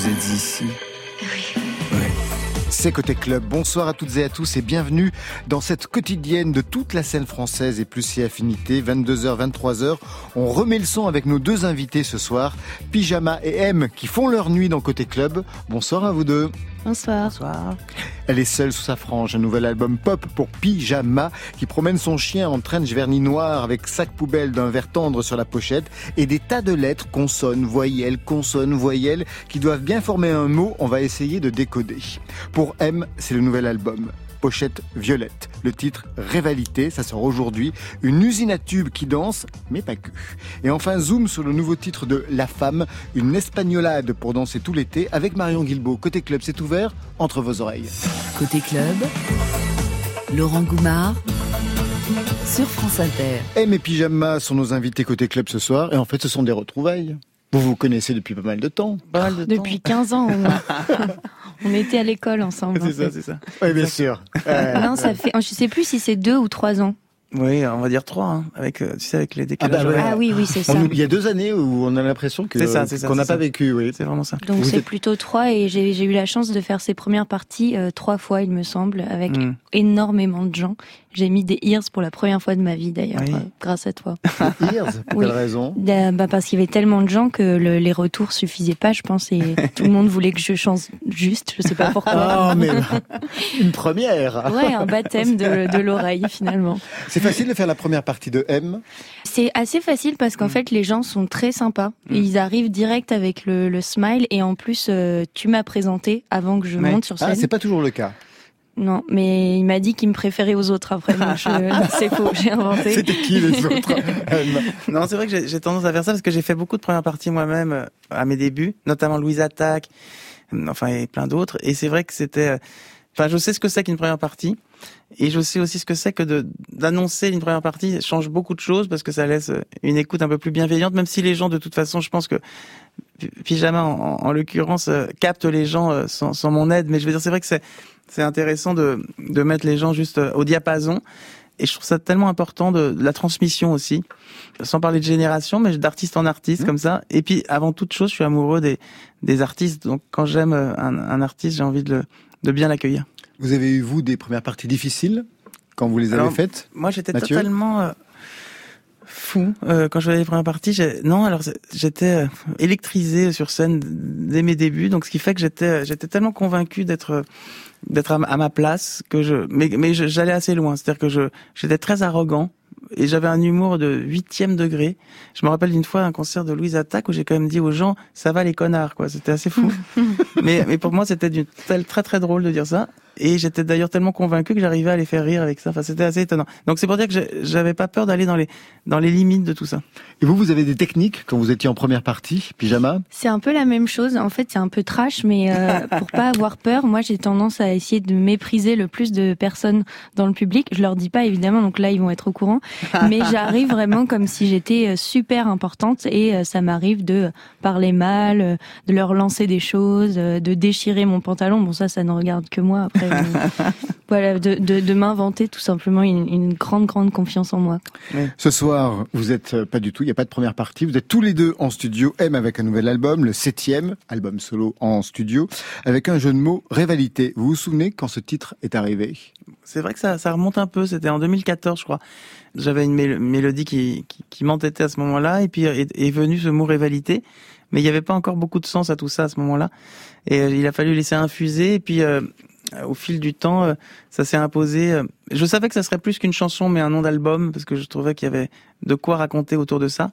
Vous êtes ici Oui. C'est Côté Club. Bonsoir à toutes et à tous et bienvenue dans cette quotidienne de toute la scène française et plus si affinité. 22h, 23h. On remet le son avec nos deux invités ce soir, Pyjama et M, qui font leur nuit dans Côté Club. Bonsoir à vous deux. Bonsoir. Bonsoir. Elle est seule sous sa frange. Un nouvel album pop pour Pyjama qui promène son chien en trench vernis noir avec sac poubelle d'un verre tendre sur la pochette et des tas de lettres, consonnes, voyelles, consonnes, voyelles qui doivent bien former un mot. On va essayer de décoder. Pour M, c'est le nouvel album pochette violette. Le titre Révalité, ça sort aujourd'hui. Une usine à tubes qui danse, mais pas que. Et enfin, zoom sur le nouveau titre de La Femme, une espagnolade pour danser tout l'été avec Marion Guilbault. Côté club, c'est ouvert entre vos oreilles. Côté club, Laurent Goumard sur France Inter. M et Pyjama sont nos invités côté club ce soir. Et en fait, ce sont des retrouvailles. Vous vous connaissez depuis pas mal de temps. Pas mal de Depuis 15 ans, on, on était à l'école ensemble. temps. en C'est ça, c'est ça. Oui, bien sûr. Euh, Non, ça fait. Je sais plus si c'est deux ou trois ans. Oui, on va dire trois, hein, avec, euh, tu sais, avec les décalages. Ah bah ouais. horaires. Ah oui, oui, c'est ça. il y a deux années où on a l'impression que C'est ça, c'est ça, qu'on n'a pas ça. vécu. Oui. C'est vraiment ça. Donc c'est êtes- plutôt trois et j'ai j'ai eu la chance de faire ces premières parties euh, trois fois, il me semble, avec Mm. énormément de gens. J'ai mis des ears pour la première fois de ma vie d'ailleurs, Oui. euh, grâce à toi. Ears, pour Oui. quelle raison Euh, bah, parce qu'il y avait tellement de gens que le- les retours suffisaient pas, je pense, et tout le monde voulait que je chante juste. Je sais pas pourquoi. Oh, mais une première. Ouais, un baptême de, de l'oreille finalement. C'est facile de faire la première partie de M. C'est assez facile parce qu'en Mm. fait les gens sont très sympas. Mm. Ils arrivent direct avec le, le smile et en plus euh, tu m'as présenté avant que je Ouais. monte sur Ah, scène. c'est pas toujours le cas. Non, mais il m'a dit qu'il me préférait aux autres après. Donc je- c'est faux, j'ai inventé. C'était qui les autres Non, c'est vrai que j'ai tendance à faire ça parce que j'ai fait beaucoup de premières parties moi-même euh, à mes débuts, notamment Louise Attaque, euh, enfin et plein d'autres. Et c'est vrai que c'était, euh, enfin, je sais ce que c'est qu'une première partie, et je sais aussi ce que c'est que de d'annoncer une première partie Ça change beaucoup de choses parce que ça laisse une écoute un peu plus bienveillante, même si les gens de toute façon, je pense que Pyjama en, en l'occurrence capte les gens sans, sans mon aide. Mais je veux dire, c'est vrai que c'est c'est intéressant de de mettre les gens juste euh, au diapason. Et je trouve ça tellement important de, de la transmission aussi sans parler de génération, mais d'artiste en artiste Mmh. comme ça. Et puis, avant toute chose, je suis amoureux des, des artistes. Donc, quand j'aime euh, un, un artiste, j'ai envie de, le, de bien l'accueillir. Vous avez eu, vous, des premières parties difficiles quand vous les avez Alors, faites Moi, j'étais totalement euh, fou euh, quand je voyais les premières parties. Non, alors j'étais euh, électrisé sur scène dès mes débuts. Donc, ce qui fait que j'étais, j'étais tellement convaincu d'être d'être à, ma- place que je, mais, mais j'allais assez loin. C'est-à-dire que je, j'étais très arrogant et j'avais un humour de huitième degré. Je me rappelle d'une fois un concert de Louise Attaque où j'ai quand même dit aux gens, ça va les connards, quoi. C'était assez fou. mais, mais pour moi, c'était d'une telle, très très drôle de dire ça. Et j'étais d'ailleurs tellement convaincu que j'arrivais à les faire rire avec ça. Enfin, c'était assez étonnant. Donc c'est pour dire que j'avais pas peur d'aller dans les, dans les limites de tout ça. Et vous, vous avez des techniques quand vous étiez en première partie, Pyjama? C'est un peu la même chose. En fait, c'est un peu trash, mais euh, pour pas avoir peur, moi j'ai tendance à essayer de mépriser le plus de personnes dans le public. Je leur dis pas évidemment, donc là ils vont être au courant. Mais j'arrive vraiment comme si j'étais euh, super importante et euh, ça m'arrive de parler mal, euh, de leur lancer des choses, de déchirer mon pantalon. Bon ça, ça ne regarde que moi. Après, voilà, de, de, de m'inventer tout simplement une, une grande grande confiance en moi. Ce soir, vous êtes euh, pas du tout, il n'y a pas de première partie. Vous êtes tous les deux en studio, M avec un nouvel album, le septième album solo en studio, avec un jeu de mots, Rivalité. Vous vous souvenez quand ce titre est arrivé? C'est vrai que ça, ça remonte un peu. C'était en 2014, je crois. J'avais une mél- mélodie qui, qui, qui m'entêtait à ce moment-là, et puis est, est venu ce mot rivalité. Mais il n'y avait pas encore beaucoup de sens à tout ça à ce moment-là. Et euh, il a fallu laisser infuser. Et puis, euh, au fil du temps, euh, ça s'est imposé. euh, Je savais que ça serait plus qu'une chanson, mais un nom d'album, parce que je trouvais qu'il y avait de quoi raconter autour de ça.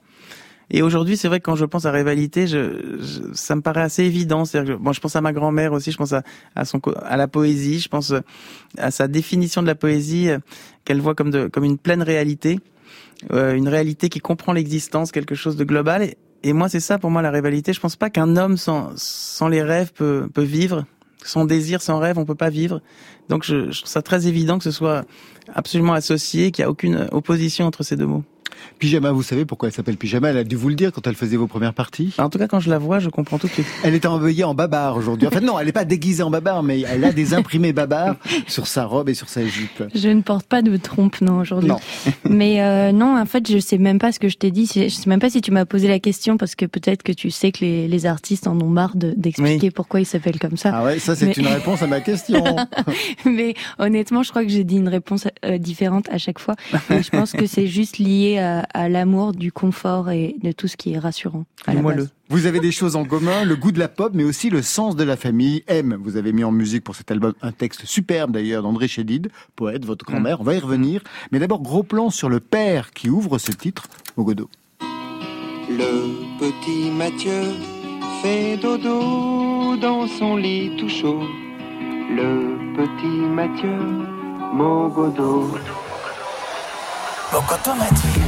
Et aujourd'hui, c'est vrai que quand je pense à rivalité, je, je- ça me paraît assez évident. Que, bon, je pense à ma grand-mère aussi, je pense à, à son, à la poésie, je pense euh, à sa définition de la poésie qu'elle voit comme de, comme une pleine réalité, une réalité qui comprend l'existence, quelque chose de global. Et, et moi, c'est ça pour moi la rivalité. Je pense pas qu'un homme sans, sans les rêves peut, peut vivre. Sans désir, sans rêve, on peut pas vivre. Donc, je, je trouve ça très évident que ce soit absolument associé, qu'il n'y a aucune opposition entre ces deux mots. Pyjama, vous savez pourquoi elle s'appelle Pyjama Elle a dû vous le dire quand elle faisait vos premières parties. En tout cas, quand je la vois, je comprends tout de suite. Elle est envoyée en babar aujourd'hui. En fait, non, elle n'est pas déguisée en babar, mais elle a des imprimés babar sur sa robe et sur sa jupe. Je ne porte pas de trompe, non, aujourd'hui. Non. mais euh, non, en fait, je sais même pas ce que je t'ai dit. Je sais même pas si tu m'as posé la question parce que peut-être que tu sais que les, les artistes en ont marre d'expliquer pourquoi ils s'appellent comme ça. Ah ouais, ça c'est une réponse à ma question. mais honnêtement, je crois que j'ai dit une réponse euh, différente à chaque fois. Et je pense que c'est juste lié à, à l'amour du confort et de tout ce qui est rassurant. le. Vous avez des choses en commun, le goût de la pop, mais aussi le sens de la famille. M, vous avez mis en musique pour cet album un texte superbe d'ailleurs d'André Chédid, poète, votre grand-mère. On va y revenir. Mais d'abord, gros plan sur le père qui ouvre ce titre, Mogodo. Le petit Mathieu fait dodo dans son lit tout chaud. Le petit Mathieu, Mogodo. Mogodo Mathieu.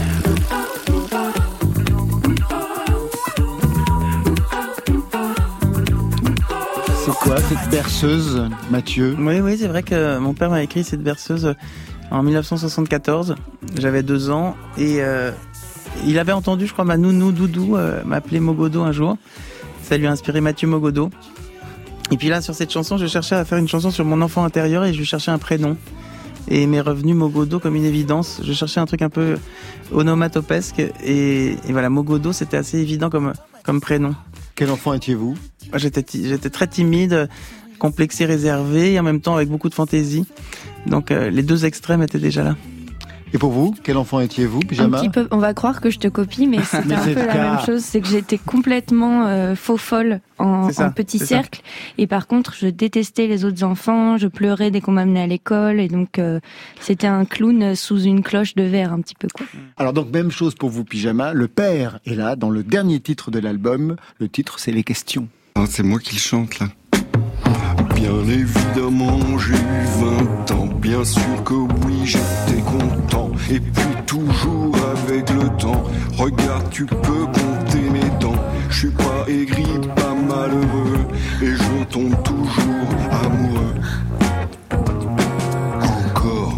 Quoi cette berceuse, Mathieu? Oui, oui, c'est vrai que mon père m'a écrit cette berceuse en 1974. J'avais deux ans et euh, il avait entendu, je crois, ma nounou Doudou euh, m'appeler Mogodo un jour. Ça lui a inspiré Mathieu Mogodo. Et puis là, sur cette chanson, je cherchais à faire une chanson sur mon enfant intérieur et je cherchais un prénom. Et m'est revenu Mogodo comme une évidence. Je cherchais un truc un peu onomatopesque et, et voilà, Mogodo, c'était assez évident comme, comme prénom. Quel enfant étiez-vous? J'étais j'étais très timide, complexé, réservé, et en même temps avec beaucoup de fantaisie. Donc euh, les deux extrêmes étaient déjà là. Et pour vous, quel enfant étiez-vous, Pyjama Un petit peu, on va croire que je te copie, mais c'était un peu la même chose. C'est que j'étais complètement euh, faux folle en, petit cercle. Et par contre, je détestais les autres enfants. Je pleurais dès qu'on m'amenait à l'école. Et donc, euh, c'était un clown sous une cloche de verre, un petit peu quoi. Alors donc, même chose pour vous, Pyjama. Le père est là dans le dernier titre de l'album. Le titre, c'est Les questions. Ah, c'est moi qui le chante là. Bien évidemment, j'ai eu 20 ans. Bien sûr que oui, j'étais content. Et puis toujours avec le temps. Regarde, tu peux compter mes dents. Je suis pas aigri, pas malheureux. Et je tombe toujours amoureux. Encore.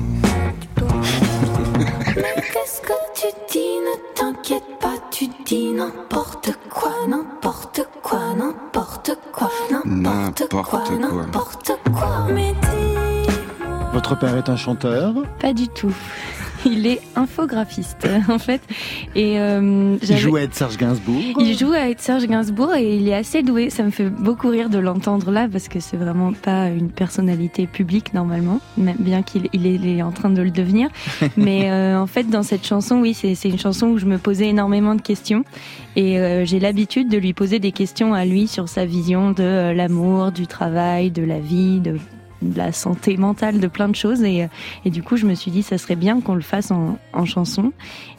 Mais qu'est-ce que tu dis? Ne t'inquiète pas, tu dis n'importe quoi, n'importe quoi, n'importe quoi, n'importe quoi, n'importe quoi. Mais Votre père est un chanteur? Pas du tout. il est infographiste en fait. Et euh, il joue à être Serge Gainsbourg. Il joue à être Serge Gainsbourg et il est assez doué. Ça me fait beaucoup rire de l'entendre là parce que c'est vraiment pas une personnalité publique normalement, même bien qu'il il est, en train de le devenir. Mais euh, en fait, dans cette chanson, oui, c'est une chanson où je me posais énormément de questions et euh, j'ai l'habitude de lui poser des questions à lui sur sa vision de l'amour, du travail, de la vie, de de la santé mentale, de plein de choses. Et, et du coup, je me suis dit, ça serait bien qu'on le fasse en, en chanson.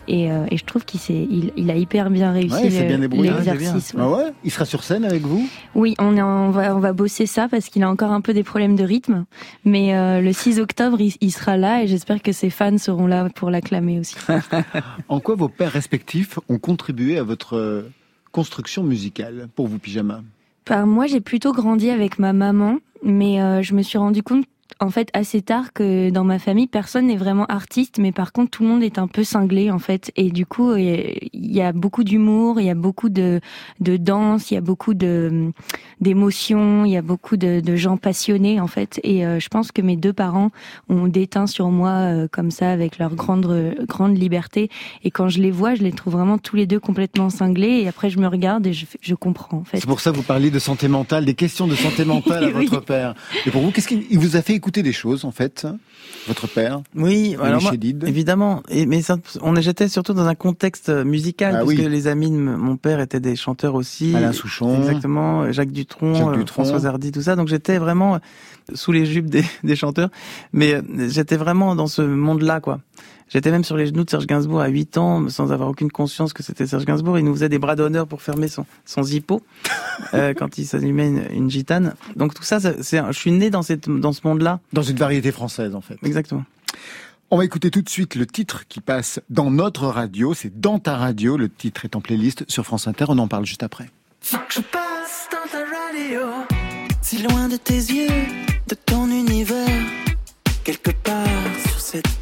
Et, euh, et, je trouve qu'il il, il, a hyper bien réussi ouais, l'exercice. Ah ouais. il sera sur scène avec vous? Oui, on, est, on, va, on va bosser ça parce qu'il a encore un peu des problèmes de rythme. Mais euh, le 6 octobre, il, il sera là et j'espère que ses fans seront là pour l'acclamer aussi. en quoi vos pères respectifs ont contribué à votre construction musicale pour vous, Pyjama? Bah, Moi, j'ai plutôt grandi avec ma maman mais euh, je me suis rendu compte en fait assez tard que dans ma famille personne n'est vraiment artiste mais par contre tout le monde est un peu cinglé en fait. Et du coup il y a beaucoup d'humour il y a beaucoup de de danse il y a beaucoup de d'émotions il y a beaucoup de, de, gens passionnés en fait. Et euh, je pense que mes deux parents ont déteint sur moi euh, comme ça avec leur grande grande liberté. Et quand je les vois je les trouve vraiment tous les deux complètement cinglés. Et après je me regarde et je, je comprends en fait. C'est pour ça que vous parliez de santé mentale des questions de santé mentale à votre père. Et pour vous qu'est-ce qu'il vous a fait écouter des choses en fait, votre père Oui, alors moi, évidemment. Et, mais ça, on j'étais surtout dans un contexte musical ah parce que les amis de mon père étaient des chanteurs aussi. Alain Souchon, exactement, Jacques Dutronc, Jacques euh, Dutronc. François Hardy, tout ça. Donc j'étais vraiment sous les jupes des, des chanteurs, mais euh, j'étais vraiment dans ce monde-là, quoi. J'étais même sur les genoux de Serge Gainsbourg à 8 ans, sans avoir aucune conscience que c'était Serge Gainsbourg. Il nous faisait des bras d'honneur pour fermer son, son zippo euh, quand il s'allumait une, une, gitane. Donc tout ça, c'est, je suis né dans, cette, dans ce monde-là. Dans une variété française, en fait. Exactement. On va écouter tout de suite le titre qui passe dans notre radio. C'est dans ta radio. Le titre est en playlist sur France Inter. On en parle juste après. Faut que je passe dans ta radio, si loin de tes yeux, de ton univers, quelque part sur cette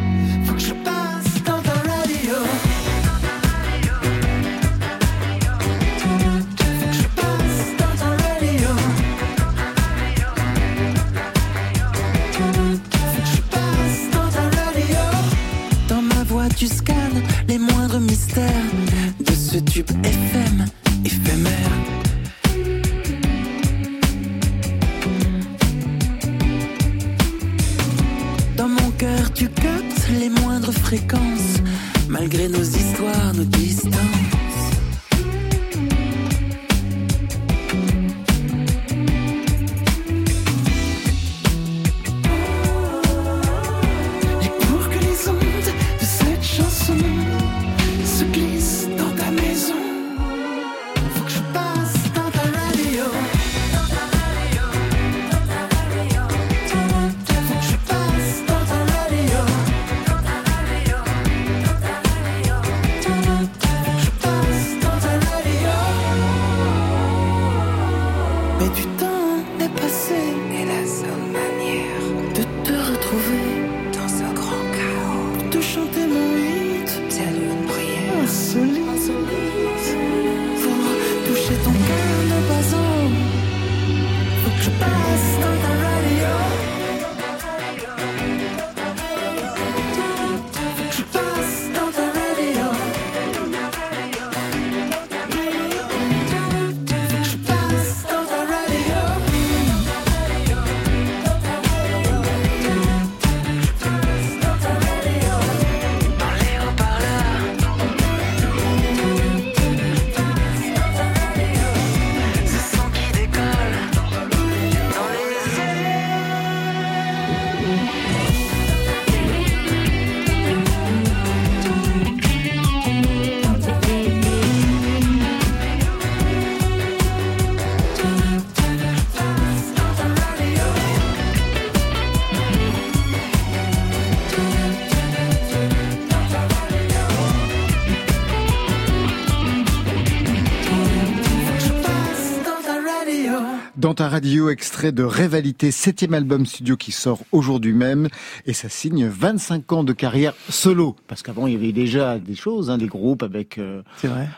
Radio, extrait de Rivalité, septième album studio qui sort aujourd'hui même, et ça signe 25 ans de carrière solo. Parce qu'avant, il y avait déjà des choses, hein, des groupes avec, euh,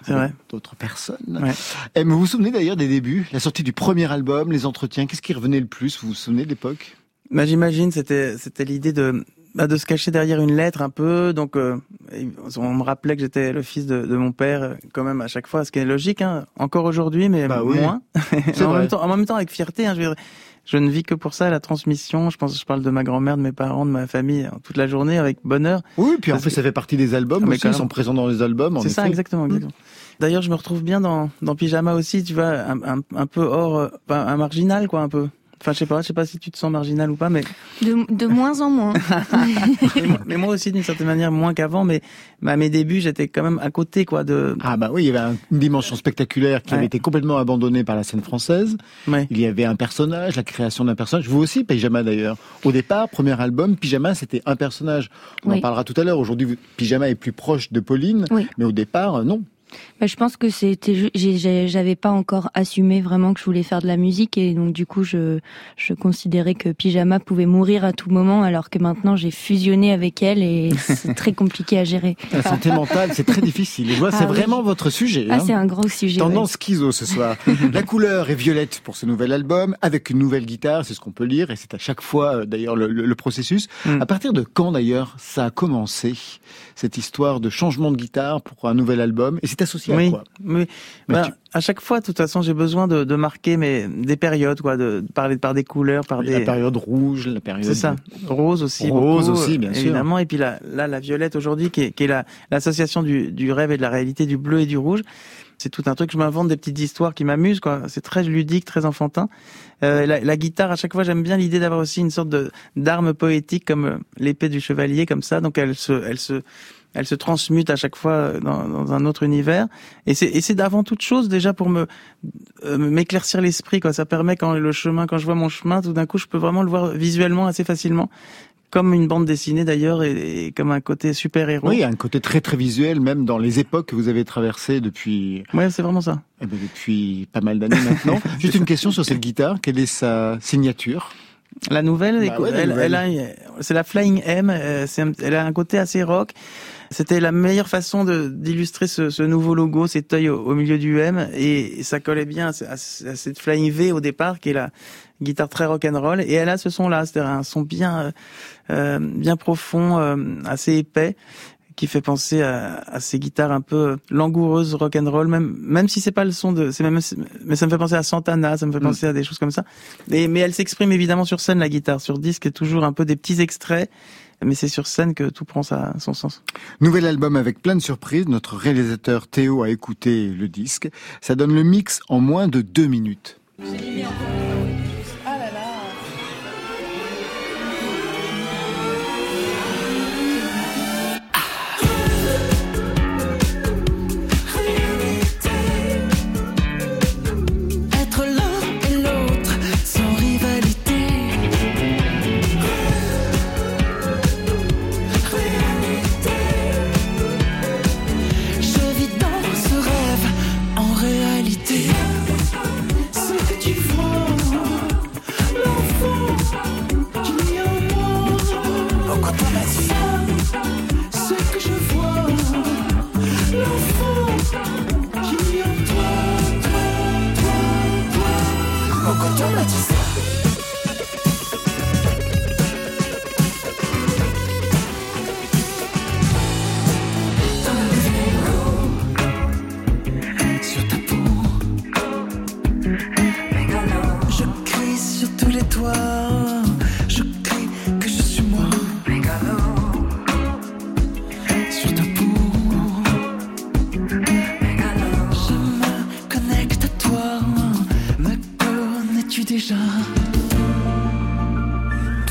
avec d'autres personnes. Ouais. Et mais vous vous souvenez d'ailleurs des débuts, la sortie du premier album, les entretiens, qu'est-ce qui revenait le plus? Vous vous souvenez de l'époque? Bah, j'imagine c'était c'était l'idée de bah, de se cacher derrière une lettre un peu. Donc euh, on me rappelait que j'étais le fils de, de mon père euh, quand même à chaque fois, ce qui est logique. Hein, encore aujourd'hui, mais Bah oui. moins. En, vrai. même temps, en même temps avec fierté. Hein, je, dire, je ne vis que pour ça, la transmission. Je pense, je parle de ma grand-mère, de mes parents, de ma famille euh, toute la journée avec bonheur. Oui, puis en fait, que- ça fait partie des albums Ah, mais aussi, ils sont présents dans les albums. C'est ça, effet. exactement. D'ailleurs, je me retrouve bien dans, dans Pyjama aussi, tu vois, un, un, un peu hors, euh, pas un marginal, quoi, un peu. Enfin, je sais pas, je sais pas si tu te sens marginal ou pas, mais De, de moins en moins. mais moi, mais moi aussi d'une certaine manière moins qu'avant. Mais mais à mes débuts, j'étais quand même à côté, quoi, de. Ah bah oui, il y avait un- une dimension spectaculaire qui avait été complètement abandonnée par la scène française. Ouais. Il y avait un personnage, la création d'un personnage. Vous aussi, Pyjama d'ailleurs. Au départ, premier album, Pyjama, c'était un personnage. On en parlera tout à l'heure. Aujourd'hui, Pyjama est plus proche de Pauline, Oui. mais au départ, euh, non. Bah, je pense que c'était, j'avais pas encore assumé vraiment que je voulais faire de la musique et donc du coup je, je considérais que Pyjama pouvait mourir à tout moment alors que maintenant j'ai fusionné avec elle et c'est très compliqué à gérer. La santé mentale, c'est très difficile. Et je vois, Ah c'est oui. vraiment votre sujet. Ah, hein. c'est un gros sujet. ouais. Tendance schizo ce soir. la couleur est violette pour ce nouvel album, avec une nouvelle guitare, c'est ce qu'on peut lire, et c'est à chaque fois euh, d'ailleurs le, le- le processus. Mm. À partir de quand d'ailleurs ça a commencé, cette histoire de changement de guitare pour un nouvel album? Et c'est Oui, quoi oui. Mais Ben, tu- À chaque fois, de toute façon, j'ai besoin de, de marquer mes, des périodes, quoi, de, parler par des couleurs, par La des. période rouge, la période... C'est ça. Rose aussi. Rose beaucoup, aussi, bien euh, sûr. Évidemment. Et puis là, là la violette aujourd'hui, qui est, qui est la, l'association du, du rêve et de la réalité, du bleu et du rouge. C'est tout un truc. Je m'invente des petites histoires qui m'amusent, quoi. C'est très ludique, très enfantin. Euh, la, la guitare, à chaque fois, j'aime bien l'idée d'avoir aussi une sorte de d'arme poétique comme euh, l'épée du chevalier, comme ça. Donc elle se, elle se, elle se transmute à chaque fois dans, dans un autre univers. Et c'est, d'avant toute chose déjà pour me euh, m'éclaircir l'esprit. Quoi. Ça permet quand le chemin, quand je vois mon chemin, tout d'un coup, je peux vraiment le voir visuellement assez facilement comme une bande dessinée d'ailleurs et, comme un côté super héros. Oui, un côté très très visuel même dans les époques que vous avez traversées depuis. Ouais, c'est vraiment ça. Eh bien, depuis pas mal d'années maintenant. Juste une question sur cette guitare. Quelle est sa signature? La nouvelle, Bah ouais, nouvelle. c'est la Flying M. euh, elle a un côté assez rock. C'était la meilleure façon de d'illustrer ce, ce nouveau logo, cet œil au, au milieu du M, et ça collait bien à, à à cette Flying V au départ, qui est la guitare très rock and roll. Et elle a ce son-là, c'est-à-dire un son bien euh, euh, bien profond, euh, assez épais, qui fait penser à, à ces guitares un peu langoureuses rock and roll, même même si c'est pas le son de, c'est même mais ça me fait penser à Santana, ça me fait Mm. penser à des choses comme ça. Mais, mais elle s'exprime évidemment sur scène la guitare, sur disque, toujours un peu des petits extraits. Mais c'est sur scène que tout prend sa, son sens. Nouvel album avec plein de surprises. Notre réalisateur Théo a écouté le disque. Ça donne le mix en moins de deux minutes. Toi. Oh,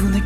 Tout n'est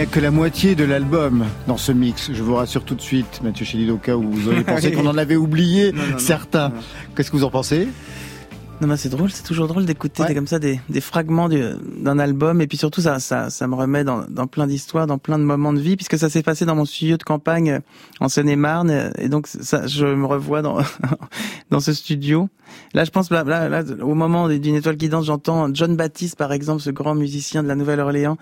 n'y a que la moitié de l'album dans ce mix. Je vous rassure tout de suite, Mathieu Chédid, au cas où vous auriez pensé qu'on en avait oublié Non, non, non. certains. Qu'est-ce que vous en pensez? Non, mais c'est drôle, c'est toujours drôle d'écouter Ouais. comme ça des, des fragments du- d'un album. Et puis surtout, ça, ça, ça me remet dans, dans plein d'histoires, dans plein de moments de vie, puisque ça s'est passé dans mon studio de campagne euh, en Seine-et-Marne. Et donc, ça, je me revois dans, dans ce studio. Là, je pense, là, là, là, au moment d'une étoile qui danse, j'entends John Baptiste, par exemple, ce grand musicien de la Nouvelle-Orléans,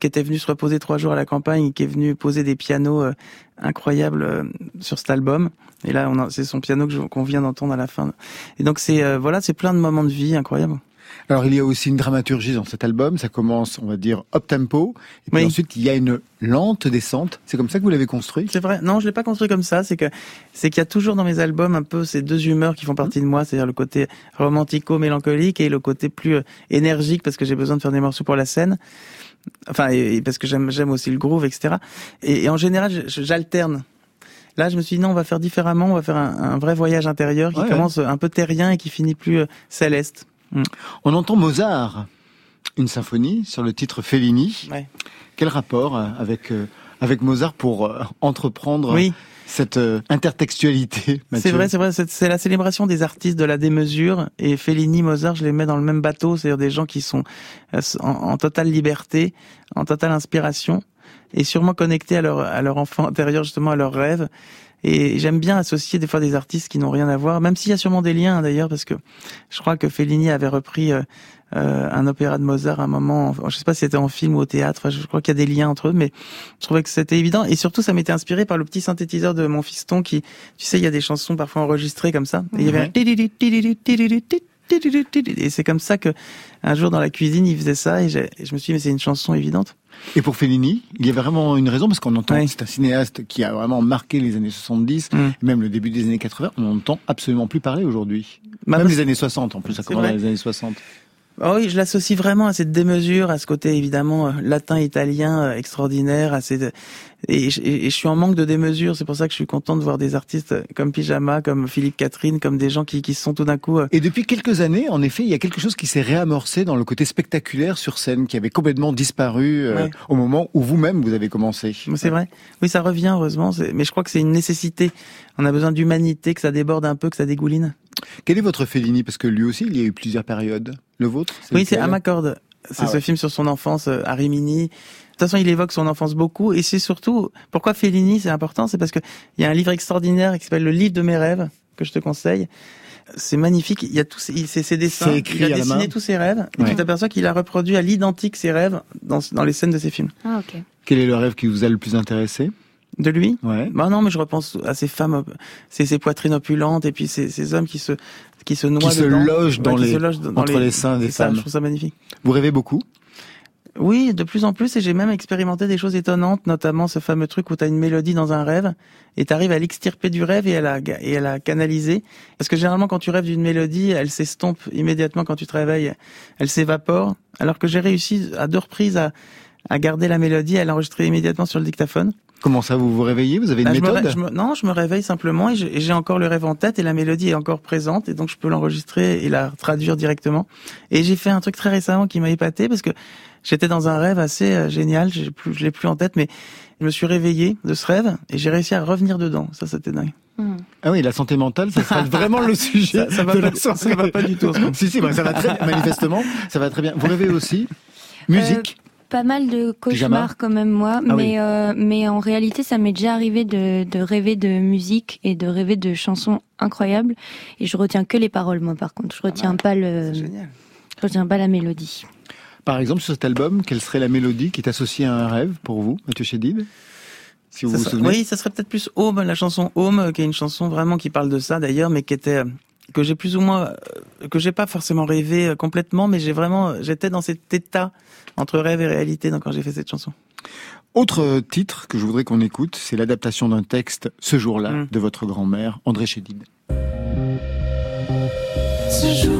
qui était venu se reposer trois jours à la campagne et qui est venu poser des pianos euh, incroyables euh, sur cet album. Et là, on c'est son piano qu'on vient d'entendre à la fin. Et donc, c'est euh, voilà, c'est plein de moments de vie incroyables. Alors il y a aussi une dramaturgie dans cet album. Ça commence, on va dire, up tempo, et puis Oui. ensuite il y a une lente descente. C'est comme ça que vous l'avez construit? C'est vrai. Non, je l'ai pas construit comme ça. C'est que c'est qu'il y a toujours dans mes albums un peu ces deux humeurs qui font partie de moi, c'est-à-dire le côté romantico-mélancolique et le côté plus euh, énergique parce que j'ai besoin de faire des morceaux pour la scène. Enfin, et, et parce que j'aime j'aime aussi le groove, etc. Et, et en général, j'alterne. Là, je me suis dit non, on va faire différemment. On va faire un, un vrai voyage intérieur qui Ouais, commence un peu terrien et qui finit plus euh, céleste. On entend Mozart, une symphonie sur le titre Fellini. Ouais. Quel rapport euh, avec euh, avec Mozart pour entreprendre Oui. Cette euh, intertextualité C'est vrai, c'est vrai. C'est la célébration des artistes de la démesure. Et Fellini, Mozart, je les mets dans le même bateau. C'est-à-dire des gens qui sont euh, en, en totale liberté, en totale inspiration, et sûrement connectés à leur à leur enfant intérieur, justement à leurs rêves. Et j'aime bien associer des fois des artistes qui n'ont rien à voir, même s'il y a sûrement des liens hein, d'ailleurs, parce que je crois que Fellini avait repris euh, un opéra de Mozart à un moment, je sais pas si c'était en film ou au théâtre, je crois qu'il y a des liens entre eux, mais je trouvais que c'était évident. Et surtout, ça m'était inspiré par le petit synthétiseur de mon fiston qui, tu sais, il y a des chansons parfois enregistrées comme ça. Et il y avait un Et c'est comme ça que un jour dans la cuisine, il faisait ça et, je me suis dit mais c'est une chanson évidente. Et pour Fellini, il y a vraiment une raison parce qu'on entend que c'est un cinéaste qui a vraiment marqué les années 70, mm. même le début des années 80. On n'entend absolument plus parler aujourd'hui. Bah, même les années 60 en plus, ça commence dans les années 60. Oh oui, je l'associe vraiment à cette démesure, à ce côté évidemment euh, latin-italien euh, extraordinaire, à et, je suis en manque de démesure. C'est pour ça que je suis content de voir des artistes comme Pyjama, comme Philippe Catherine, comme des gens qui, qui sont tout d'un coup. Euh, et depuis quelques années, en effet, il y a quelque chose qui s'est réamorcé dans le côté spectaculaire sur scène, qui avait complètement disparu au moment où vous-même vous avez commencé. C'est vrai. Oui, ça revient heureusement. Mais je crois que c'est une nécessité. On a besoin d'humanité, que ça déborde un peu, que ça dégouline. Quel est votre Fellini? Parce que lui aussi, il y a eu plusieurs périodes. Le vôtre Oui, c'est Amacorde. C'est ah ce film sur son enfance euh, à Rimini. De toute façon, il évoque son enfance beaucoup, et c'est surtout pourquoi Fellini, c'est important, c'est parce que il y a un livre extraordinaire qui s'appelle Le livre de mes rêves que je te conseille. C'est magnifique. Il y a tous ces, ses dessins. Écrit il a dessiné tous ses rêves. Et tu t'aperçois qu'il a reproduit à l'identique ses rêves dans, dans les scènes de ses films. Ah, ok. Quel est le rêve qui vous a le plus intéressé? De lui Ouais. Bah non, mais je repense à ces femmes, ces, ces poitrines opulentes et puis ces, ces hommes qui se qui se noient qui se logent dans les entre les, seins des femmes. je trouve ça magnifique. Vous rêvez beaucoup? Oui, de plus en plus, et j'ai même expérimenté des choses étonnantes, notamment ce fameux truc où tu as une mélodie dans un rêve, et tu arrives à l'extirper du rêve et à, la, et à la canaliser. Parce que généralement, quand tu rêves d'une mélodie, elle s'estompe immédiatement quand tu te réveilles, elle s'évapore, alors que j'ai réussi à deux reprises à, à garder la mélodie, à l'enregistrer immédiatement sur le dictaphone. Comment ça, vous vous réveillez Vous avez une bah, méthode Non, je me réveille simplement et j'ai encore le rêve en tête et la mélodie est encore présente et donc je peux l'enregistrer et la traduire directement. Et j'ai fait un truc très récemment qui m'a épaté parce que j'étais dans un rêve assez euh, génial, je l'ai plus en tête, mais je me suis réveillé de ce rêve et j'ai réussi à revenir dedans. Ça, c'était dingue. Hmm. Ah oui, la santé mentale, ça serait vraiment le sujet. Ça, ça va, pas, ça va pas du tout. si, si, bah, ça va très manifestement, ça va très bien. Vous rêvez aussi Musique euh, pas mal de cauchemars quand même moi, ah mais euh, mais en réalité ça m'est déjà arrivé de, de rêver de musique et de rêver de chansons incroyables. Et je retiens que les paroles moi par contre, je retiens ah pas le je retiens pas la mélodie. Par exemple sur cet album, quelle serait la mélodie qui est associée à un rêve pour vous, Mathieu Chédid? Si vous vous souvenez. Oui, ça serait peut-être plus Home, la chanson Home, qui est une chanson vraiment qui parle de ça d'ailleurs, mais qui était que j'ai plus ou moins que j'ai pas forcément rêvé euh, complètement, mais j'ai vraiment j'étais dans cet état entre rêve et réalité quand j'ai fait cette chanson. Autre titre que je voudrais qu'on écoute, c'est l'adaptation d'un texte ce jour-là mm. de votre grand-mère, André Chédid. Ce jour-là.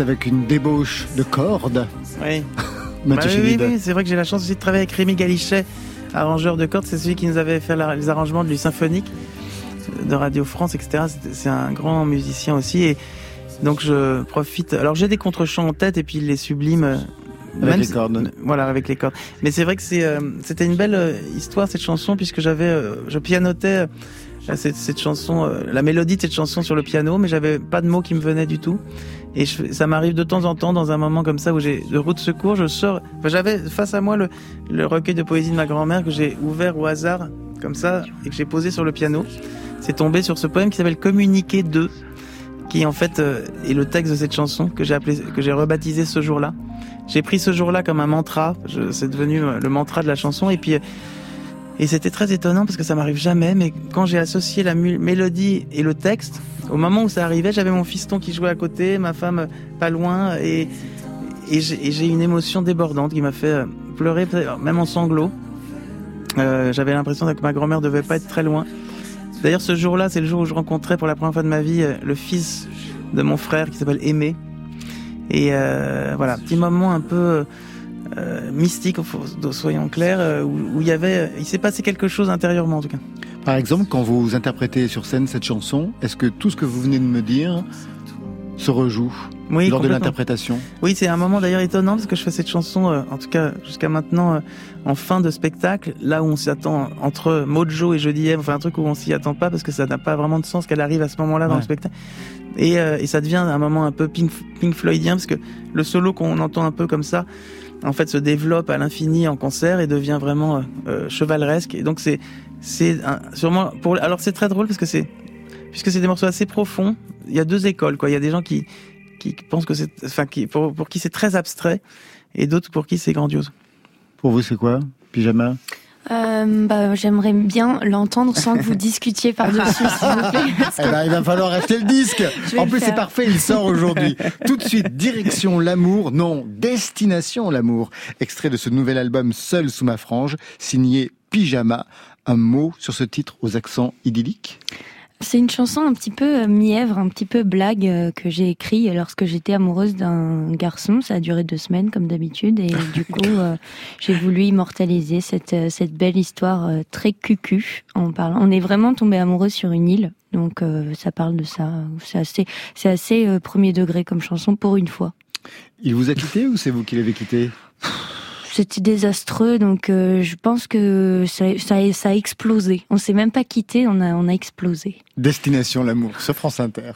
Avec une débauche de cordes. Oui. bah oui, oui, c'est vrai que j'ai la chance aussi de travailler avec Rémi Galichet, arrangeur de cordes. C'est celui qui nous avait fait les arrangements de lui symphonique de Radio France, etc. C'est un grand musicien aussi. Et donc je profite. Alors j'ai des contre-chants en tête et puis il les sublime. Euh, avec les cordes. Voilà, avec les cordes. Mais c'est vrai que euh, c'était une belle euh, histoire cette chanson puisque j'avais, je pianotais cette, cette chanson, la mélodie de cette chanson sur le piano, mais j'avais pas de mots qui me venaient du tout. Et ça m'arrive de temps en temps, dans un moment comme ça où j'ai de route secours, je sors. Enfin, j'avais face à moi le, le, recueil de poésie de ma grand-mère que j'ai ouvert au hasard, comme ça, et que j'ai posé sur le piano. C'est tombé sur ce poème qui s'appelle Communiquer 2, qui en fait euh, est le texte de cette chanson que j'ai appelé, que j'ai rebaptisé ce jour-là. J'ai pris ce jour-là comme un mantra. C'est devenu euh, le mantra de la chanson. Et puis, et c'était très étonnant parce que ça m'arrive jamais. Mais quand j'ai associé la mélodie et le texte, au moment où ça arrivait, j'avais mon fiston qui jouait à côté, ma femme pas loin, et, et j'ai une émotion débordante qui m'a fait pleurer, même en sanglots. Euh, J'avais l'impression que ma grand-mère devait pas être très loin. D'ailleurs, ce jour-là, c'est le jour où je rencontrais pour la première fois de ma vie euh, le fils de mon frère qui s'appelle Aimé. Et euh, voilà, petit moment un peu euh, mystique, soyons clairs, euh, où, où il y avait, il s'est passé quelque chose intérieurement en tout cas. Par exemple, quand vous interprétez sur scène cette chanson, est-ce que tout ce que vous venez de me dire se rejoue Oui, lors de l'interprétation? Oui, c'est un moment d'ailleurs étonnant parce que je fais cette chanson, euh, en tout cas jusqu'à maintenant, euh, en fin de spectacle, là où on s'y attend entre Mojo et Jeudi M, enfin un truc où on s'y attend pas parce que ça n'a pas vraiment de sens qu'elle arrive à ce moment-là dans Ouais. le spectacle. Et, euh, et ça devient un moment un peu Pink, Pink Floydien parce que le solo qu'on entend un peu comme ça, en fait, se développe à l'infini en concert et devient vraiment euh, euh, chevaleresque. Et donc c'est c'est un- sûrement pour alors c'est très drôle parce que c'est puisque c'est des morceaux assez profonds. Il y a deux écoles quoi. Il y a des gens qui qui pensent que c'est enfin qui pour pour qui c'est très abstrait et d'autres pour qui c'est grandiose. Pour vous, c'est quoi? Pyjama? Euh, bah, J'aimerais bien l'entendre sans que vous discutiez par-dessus, s'il vous plaît. que- Eh ben, il va falloir acheter le disque. En le plus, c'est parfait, il sort aujourd'hui. Tout de suite, direction l'amour, non, destination l'amour. Extrait de ce nouvel album Seul sous ma frange, signé Pyjama. Un mot sur ce titre aux accents idylliques? C'est une chanson un petit peu euh, mièvre, un petit peu blague euh, que j'ai écrit lorsque j'étais amoureuse d'un garçon. Ça a duré deux semaines comme d'habitude et du coup euh, j'ai voulu immortaliser cette cette belle histoire très cucu en parlant. On est vraiment tombé amoureux sur une île, donc euh, ça parle de ça. C'est assez c'est assez euh, premier degré comme chanson pour une fois. Il vous a quitté ou c'est vous qui l'avez quitté? C'était désastreux, donc euh, je pense que ça, a explosé. On s'est même pas quitté, on a on a explosé. Destination l'amour sur France Inter.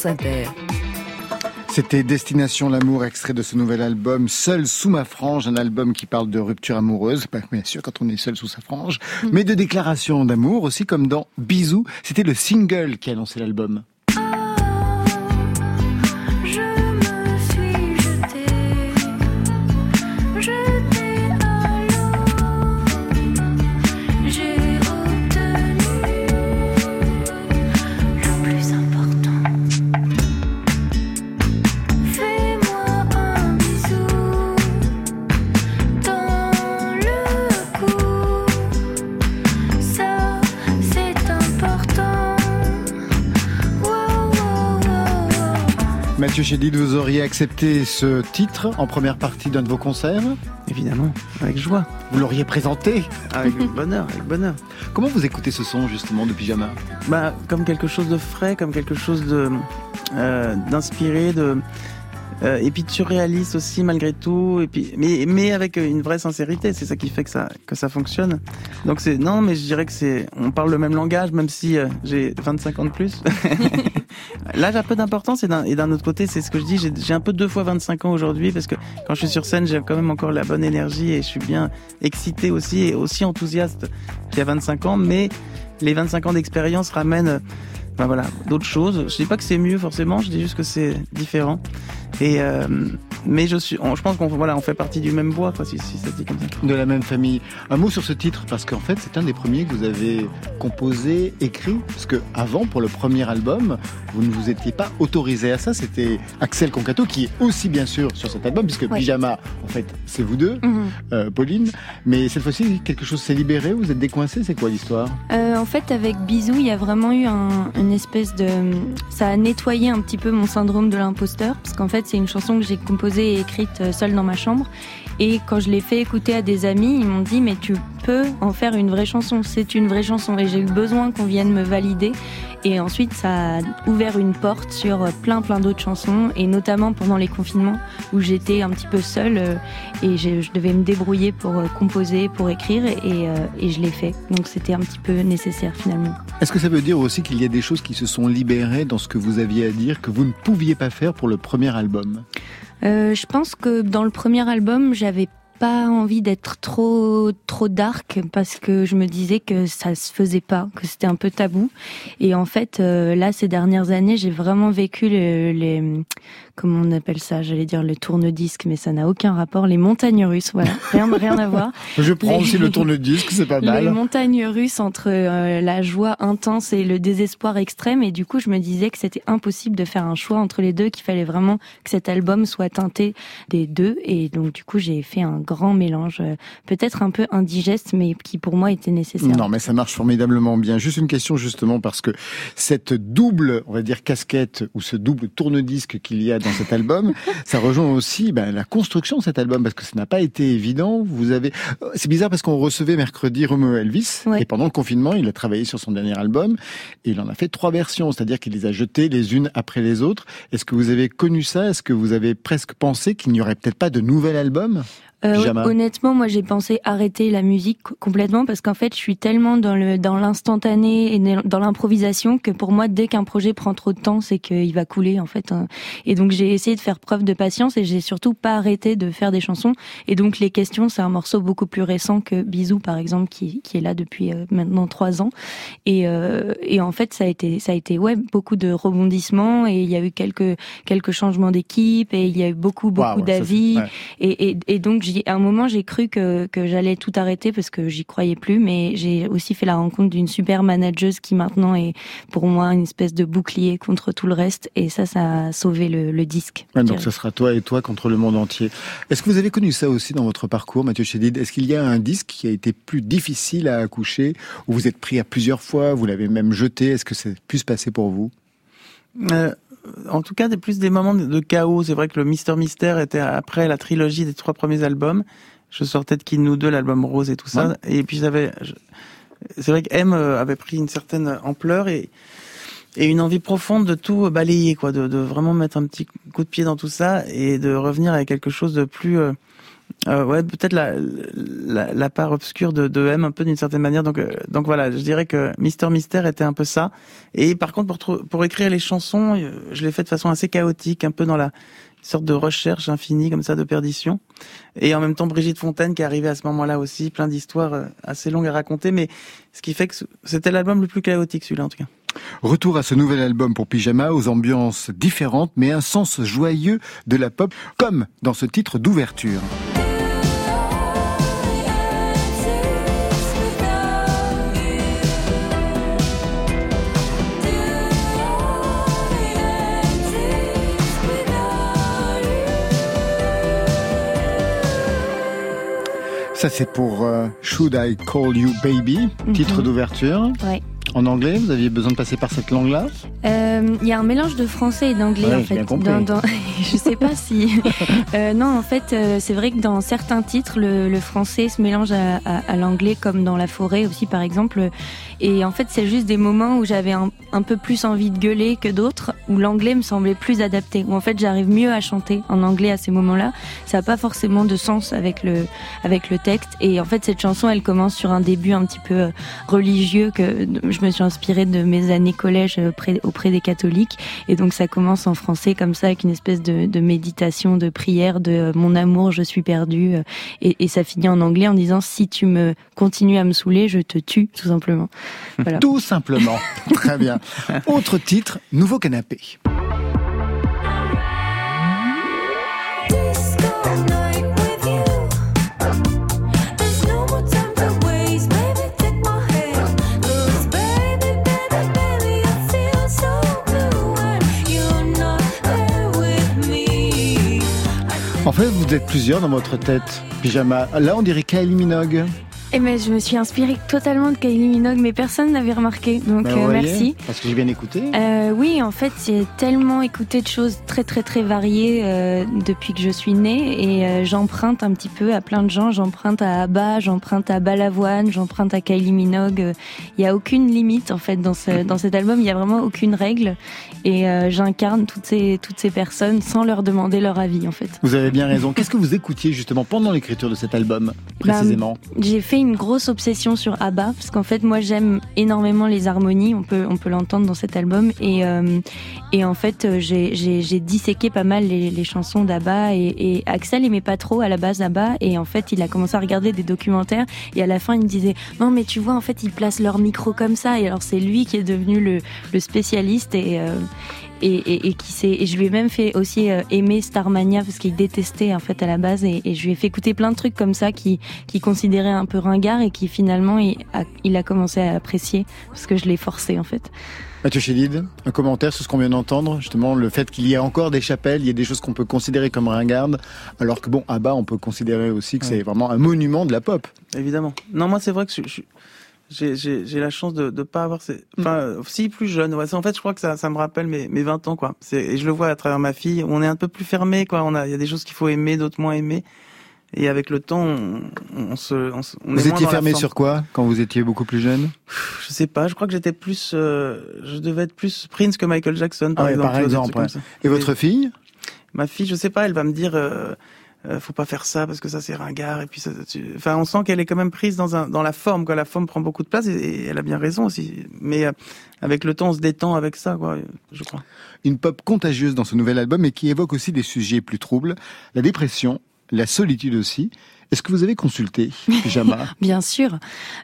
France Inter. C'était Destination l'amour, extrait de ce nouvel album Seul sous ma frange, un album qui parle de rupture amoureuse, bien sûr quand on est seul sous sa frange, mais de déclaration d'amour aussi comme dans Bisous. C'était le single qui a lancé l'album. Mathieu Chédid, vous auriez accepté ce titre en première partie d'un de vos concerts Évidemment, avec joie, Vous l'auriez présenté avec bonheur, avec bonheur. Comment vous écoutez ce son justement de Pyjama? Bah, comme quelque chose de frais, comme quelque chose de euh, d'inspiré, de euh, et puis de surréaliste aussi malgré tout. Et puis, mais mais avec une vraie sincérité, c'est ça qui fait que ça que ça fonctionne. Donc c'est non, mais je dirais que c'est on parle le même langage, même si euh, j'ai 25 ans de plus. J'ai un peu d'importance et d'un autre côté, c'est ce que je dis, j'ai un peu deux fois 25 ans aujourd'hui parce que quand je suis sur scène, j'ai quand même encore la bonne énergie et je suis bien excité aussi et aussi enthousiaste qu'il y a 25 ans, mais les 25 ans d'expérience ramènent ben voilà, d'autres choses. Je dis pas que c'est mieux forcément, je dis juste que c'est différent. Et euh, mais je suis, on- je pense qu'on voilà, on fait partie du même bois, quoi, si, si ça se dit comme ça. De la même famille. Un mot sur ce titre, parce qu'en fait, c'est un des premiers que vous avez composé, écrit. Parce que avant, pour le premier album, vous ne vous étiez pas autorisé à ça. C'était Axel Concato, qui est aussi bien sûr sur cet album, puisque Ouais. Pyjama, en fait, c'est vous deux, Mhm. euh, Pauline. Mais cette fois-ci, quelque chose s'est libéré. Vous êtes décoincé. C'est quoi l'histoire? Euh, en fait, avec Bisou, il y a vraiment eu un, une espèce de. Ça a nettoyé un petit peu mon syndrome de l'imposteur, parce qu'en fait, c'est une chanson que j'ai composée écrite euh, seule dans ma chambre. Et quand je l'ai fait écouter à des amis, ils m'ont dit mais tu peux en faire une vraie chanson, c'est une vraie chanson. Et j'ai eu besoin qu'on vienne me valider. Et ensuite, ça a ouvert une porte sur plein plein d'autres chansons, et notamment pendant les confinements où j'étais un petit peu seule euh, et je devais me débrouiller pour euh, composer, pour écrire, et, euh, et je l'ai fait. Donc c'était un petit peu nécessaire finalement. Est-ce que ça veut dire aussi qu'il y a des choses qui se sont libérées dans ce que vous aviez à dire que vous ne pouviez pas faire pour le premier album? Euh, je pense que dans le premier album, j'avais pas envie d'être trop trop dark parce que je me disais que ça se faisait pas, que c'était un peu tabou. Et en fait, euh, là, ces dernières années, j'ai vraiment vécu le- les comment on appelle ça? J'allais dire le tourne-disque, mais ça n'a aucun rapport. Les montagnes russes, voilà, rien rien à voir. Je prends Les- aussi le tourne-disque, c'est pas les mal. montagnes russes entre euh, la joie intense et le désespoir extrême et du coup je me disais que c'était impossible de faire un choix entre les deux qu'il fallait vraiment que cet album soit teinté des deux et donc du coup j'ai fait un grand mélange euh, peut-être un peu indigeste mais qui pour moi était nécessaire Non, mais ça marche formidablement bien. Juste une question justement parce que cette double, on va dire casquette ou ce double tourne-disque qu'il y a dans cet album, ça rejoint aussi ben, la construction de cet album parce que ça n'a pas été évident. Vous avez, c'est bizarre parce qu'on recevait mercredi Romeo Elvis Ouais. et pendant le confinement, il a travaillé sur son dernier album et il en a fait trois versions, c'est-à-dire qu'il les a jetées les unes après les autres. Est-ce que vous avez connu ça? Est-ce que vous avez presque pensé qu'il n'y aurait peut-être pas de nouvel album? Euh, honnêtement, moi j'ai pensé arrêter la musique co- complètement parce qu'en fait je suis tellement dans le dans l'instantané et dans l'improvisation que pour moi dès qu'un projet prend trop de temps c'est qu'il va couler en fait. hein. Et donc j'ai essayé de faire preuve de patience et j'ai surtout pas arrêté de faire des chansons. Et donc les questions c'est un morceau beaucoup plus récent que Bisous par exemple qui qui est là depuis euh, maintenant trois ans. Et euh, et en fait ça a été ça a été ouais beaucoup de rebondissements et il y a eu quelques quelques changements d'équipe et il y a eu beaucoup beaucoup c'est- d'avis. ouais. Et, et, et donc, à un moment, j'ai cru que, que j'allais tout arrêter parce que j'y croyais plus, mais j'ai aussi fait la rencontre d'une super manageuse qui maintenant est pour moi une espèce de bouclier contre tout le reste. Et ça, ça a sauvé le, le disque. Ouais, je donc ce sera toi et toi contre le monde entier. Est-ce que vous avez connu ça aussi dans votre parcours, Mathieu Chédid? Est-ce qu'il y a un disque qui a été plus difficile à accoucher, où vous êtes pris à plusieurs fois, vous l'avez même jeté? Est-ce que ça a pu se passer pour vous? Euh, en tout cas, des plus des moments de, chaos. C'est vrai que le Mister Mystère était après la trilogie des trois premiers albums. Je sortais de Kid Nous 2, l'album Rose et tout ça. Et puis j'avais, je- c'est vrai que M euh, avait pris une certaine ampleur et et une envie profonde de tout balayer, quoi, de, de vraiment mettre un petit coup de pied dans tout ça et de revenir avec quelque chose de plus euh, ouais, peut-être la, la, la, part obscure de, de M un peu d'une certaine manière. Donc, euh, donc voilà, je dirais que Mister Mystère était un peu ça. Et par contre, pour, pour écrire les chansons, euh, je l'ai fait de façon assez chaotique, un peu dans la sorte de recherche infinie comme ça de perdition. Et en même temps, Brigitte Fontaine qui est arrivée à ce moment-là aussi, plein d'histoires euh, assez longues à raconter. Mais ce qui fait que c'était l'album le plus chaotique, celui-là en tout cas. Retour à ce nouvel album pour Pyjama, aux ambiances différentes, mais un sens joyeux de la pop, comme dans ce titre d'ouverture. Ça, c'est pour euh, Should I Call You Baby, titre mhm. d'ouverture. Ouais. En anglais, vous aviez besoin de passer par cette langue-là euh, Il y a un mélange de français et d'anglais en fait. Dans, dans... je sais pas si. euh, non, en fait, euh, c'est vrai que dans certains titres, le, le français se mélange à, à, à l'anglais, comme dans La Forêt aussi, par exemple. Et en fait, c'est juste des moments où j'avais un, peu plus envie de gueuler que d'autres, où l'anglais me semblait plus adapté. Où en fait, j'arrive mieux à chanter en anglais à ces moments-là. Ça n'a pas forcément de sens avec le avec le texte. Et en fait, cette chanson, elle commence sur un début un petit peu euh, religieux que je me suis inspirée de mes années collège euh, auprès des catholiques. Et donc ça commence en français comme ça, avec une espèce de, méditation, de prière, de euh, mon amour, je suis perdu. Et, et, ça finit en anglais en disant si tu me continues à me saouler, je te tue, tout simplement. Voilà. Tout simplement. Très bien. Autre titre, Nouveau canapé. En fait, vous êtes plusieurs dans votre tête, pyjama. Là, on dirait Kylie Minogue. Eh ben, je me suis inspirée totalement de Kylie Minogue, mais personne n'avait remarqué. Donc ben, euh, merci. Parce que j'ai bien écouté. Euh, oui, en fait, j'ai tellement écouté de choses très très très variées euh, depuis que je suis née, et euh, j'emprunte un petit peu à plein de gens. J'emprunte à Abba, j'emprunte à Balavoine, j'emprunte à Kylie Minogue. Il y a aucune limite en fait dans ce dans cet album. Il y a vraiment aucune règle, et euh, j'incarne toutes ces toutes ces personnes sans leur demander leur avis en fait. Vous avez bien raison. Qu'est-ce que vous écoutiez justement pendant l'écriture de cet album précisément? ben, J'ai fait une grosse obsession sur ABBA parce qu'en fait moi j'aime énormément les harmonies, on peut on peut l'entendre dans cet album. Et euh, et en fait euh, j'ai j'ai disséqué pas mal les, les chansons d'ABBA. Et, et Axel aimait pas trop à la base ABBA. Et en fait il a commencé à regarder des documentaires. Et à la fin il me disait non mais tu vois en fait ils placent leur micro comme ça et alors c'est lui qui est devenu le, le spécialiste. Et euh, et, et, et, qui s'est et je lui ai même fait aussi euh, aimer Starmania parce qu'il détestait en fait à la base et, et, je lui ai fait écouter plein de trucs comme ça qui qui considérait un peu ringard et qui finalement il a, il a commencé à apprécier parce que je l'ai forcé en fait. Mathieu Chédid, un commentaire sur ce qu'on vient d'entendre, justement le fait qu'il y a encore des chapelles, il y a des choses qu'on peut considérer comme ringardes, alors que bon, à bas on peut considérer aussi que ouais. c'est vraiment un monument de la pop. Évidemment. Non, moi c'est vrai que je, je j'ai la chance de ne pas avoir ces... Enfin, si plus jeune, ouais. En fait, je crois que ça, ça me rappelle mes, mes 20 ans, quoi. Et je le vois à travers ma fille. On est un peu plus fermé, quoi. On a, il y a des choses qu'il faut aimer, d'autres moins aimer. Et avec le temps, on, on se, on, on Vous étiez fermé sur quoi quand vous étiez beaucoup plus jeune? Je sais pas. Je crois que j'étais plus, euh, je devais être plus Prince que Michael Jackson, par ah ouais, exemple. Par exemple. Ouais. Et votre fille? Ma fille, je sais pas. Elle va me dire. Euh, euh, faut pas faire ça parce que ça c'est ringard et puis ça, tu... enfin on sent qu'elle est quand même prise dans un dans la forme quoi. La forme prend beaucoup de place et, et elle a bien raison aussi. Mais euh, avec le temps on se détend avec ça quoi je crois. Une pop contagieuse dans ce nouvel album et qui évoque aussi des sujets plus troubles. La dépression la solitude aussi. Est-ce que vous avez consulté Pyjama Bien sûr,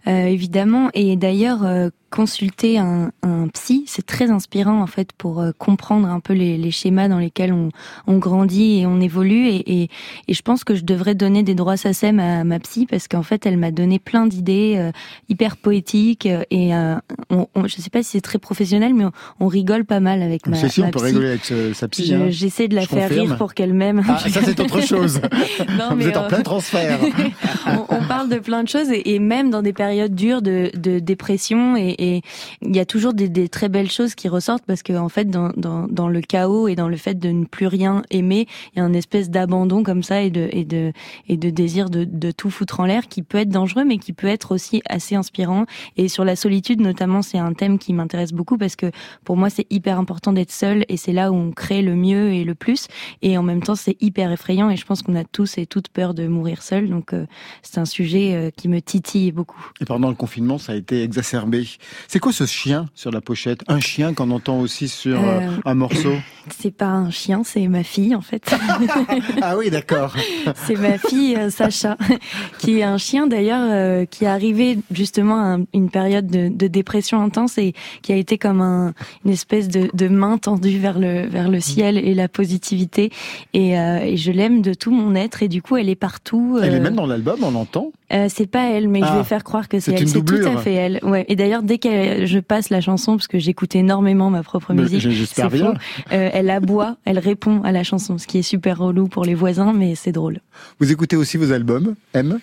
euh, évidemment. Et d'ailleurs, euh, consulter un, un psy, c'est très inspirant en fait pour euh, comprendre un peu les, les, schémas dans lesquels on, on, grandit et on évolue. Et, et, et, je pense que je devrais donner des droits SACEM à ma psy parce qu'en fait, elle m'a donné plein d'idées euh, hyper poétiques. Et euh, on, on, je sais pas si c'est très professionnel, mais on, on, rigole pas mal avec ma, ma on peut psy. rigoler avec ce, sa psy. J'essaie hein. de la je faire confirme. rire pour qu'elle m'aime. Ah, ça c'est autre chose. non, vous mais êtes en plein transfert. on, parle de plein de choses et, même dans des périodes dures de, de dépression et il y a toujours des, des, très belles choses qui ressortent parce que en fait dans, dans, dans, le chaos et dans le fait de ne plus rien aimer, il y a une espèce d'abandon comme ça et de et de et de désir de, de tout foutre en l'air qui peut être dangereux mais qui peut être aussi assez inspirant. Et sur la solitude notamment, c'est un thème qui m'intéresse beaucoup parce que pour moi c'est hyper important d'être seul et c'est là où on crée le mieux et le plus. Et en même temps c'est hyper effrayant et je pense qu'on a tous et toutes peur de mourir seul. Donc euh, c'est un sujet euh, qui me titille beaucoup. Et pendant le confinement, ça a été exacerbé. C'est quoi ce chien sur la pochette? Un chien qu'on entend aussi sur euh, un morceau? C'est pas un chien, c'est ma fille en fait. ah oui, d'accord. c'est ma fille Sacha, qui est un chien d'ailleurs qui est arrivé justement à une période de, de, dépression intense et qui a été comme un, une espèce de, de, main tendue vers le vers le ciel et la positivité. Et, et je l'aime de tout mon être et du coup elle est partout. Elle est même dans l'album, on l'entend? Euh, C'est pas elle, mais je vais ah. faire croire que c'est elle. C'est tout à fait elle. Ouais. Et d'ailleurs, dès que je passe la chanson, parce que j'écoute énormément ma propre musique, j'espère bien. Euh, elle aboie, elle répond à la chanson, ce qui est super relou pour les voisins, mais c'est drôle. Vous écoutez aussi vos albums, M?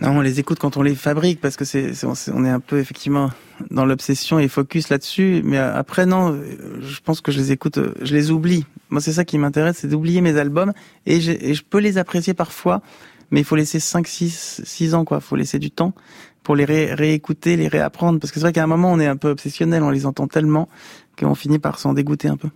Non, on les écoute quand on les fabrique parce que c'est, on est un peu effectivement dans l'obsession et focus là-dessus. Mais après, non, je pense que je les écoute, je les oublie. Moi, c'est ça qui m'intéresse, c'est d'oublier mes albums et, je peux les apprécier parfois, mais il faut laisser 5, 6, 6 ans, quoi. Il faut laisser du temps pour les réécouter, les réapprendre. Parce que c'est vrai qu'à un moment, on est un peu obsessionnel, on les entend tellement qu'on finit par s'en dégoûter un peu.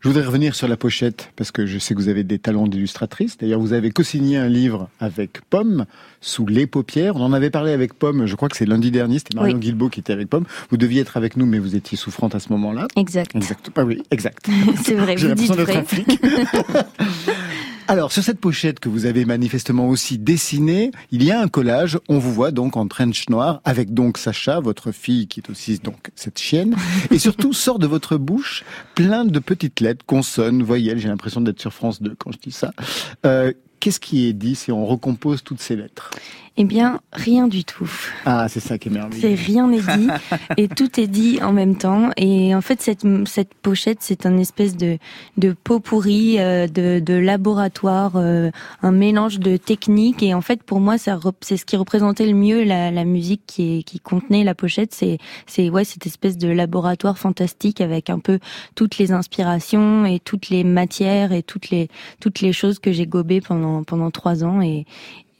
Je voudrais revenir sur la pochette, parce que je sais que vous avez des talents d'illustratrice. D'ailleurs, vous avez co-signé un livre avec Pomme, sous les paupières. On en avait parlé avec Pomme, je crois que c'est lundi dernier, c'était Marion Guilbeault qui était avec Pomme. Vous deviez être avec nous, mais vous étiez souffrante à ce moment-là. Exact. Exact. Ah oui, exact. c'est vrai, J'ai l'impression d'être un flic. Alors, sur cette pochette que vous avez manifestement aussi dessinée, il y a un collage. On vous voit donc en trench noir avec donc Sacha, votre fille qui est aussi donc cette chienne. Et surtout, sort de votre bouche plein de petites lettres, consonnes, voyelles. J'ai l'impression d'être sur France 2 quand je dis ça. Euh, Qu'est-ce qui est dit si on recompose toutes ces lettres? Eh bien, rien du tout. Ah, c'est ça qui est merveilleux. C'est rien n'est dit et tout est dit en même temps. Et en fait, cette, cette pochette, c'est un espèce de, de pot pourri, euh, de, de laboratoire, euh, un mélange de techniques. Et en fait, pour moi, c'est ce qui représentait le mieux la, la musique qui, qui contenait la pochette. C'est, c'est ouais, cette espèce de laboratoire fantastique avec un peu toutes les inspirations et toutes les matières et toutes les toutes les choses que j'ai gobées pendant pendant trois ans. Et,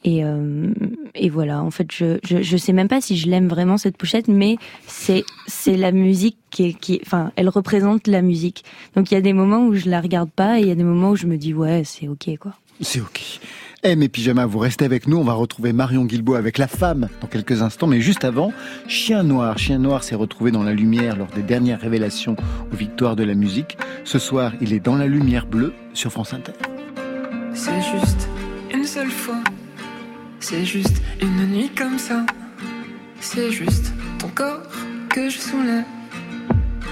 et, euh, et voilà, en fait, je, je, je sais même pas si je l'aime vraiment cette pochette, mais c'est c'est la musique qui, qui, enfin, elle représente la musique. Donc il y a des moments où je la regarde pas, et il y a des moments où je me dis ouais, c'est ok quoi. C'est ok. Eh mes pyjamas, vous restez avec nous, on va retrouver Marion Guilbault avec la femme dans quelques instants, mais juste avant, Chien Noir. Chien Noir s'est retrouvé dans la lumière lors des dernières révélations aux victoires de la musique. Ce soir, il est dans la lumière bleue sur France Inter. C'est juste une seule fois c'est juste une nuit comme ça. C'est juste ton corps que je soulève.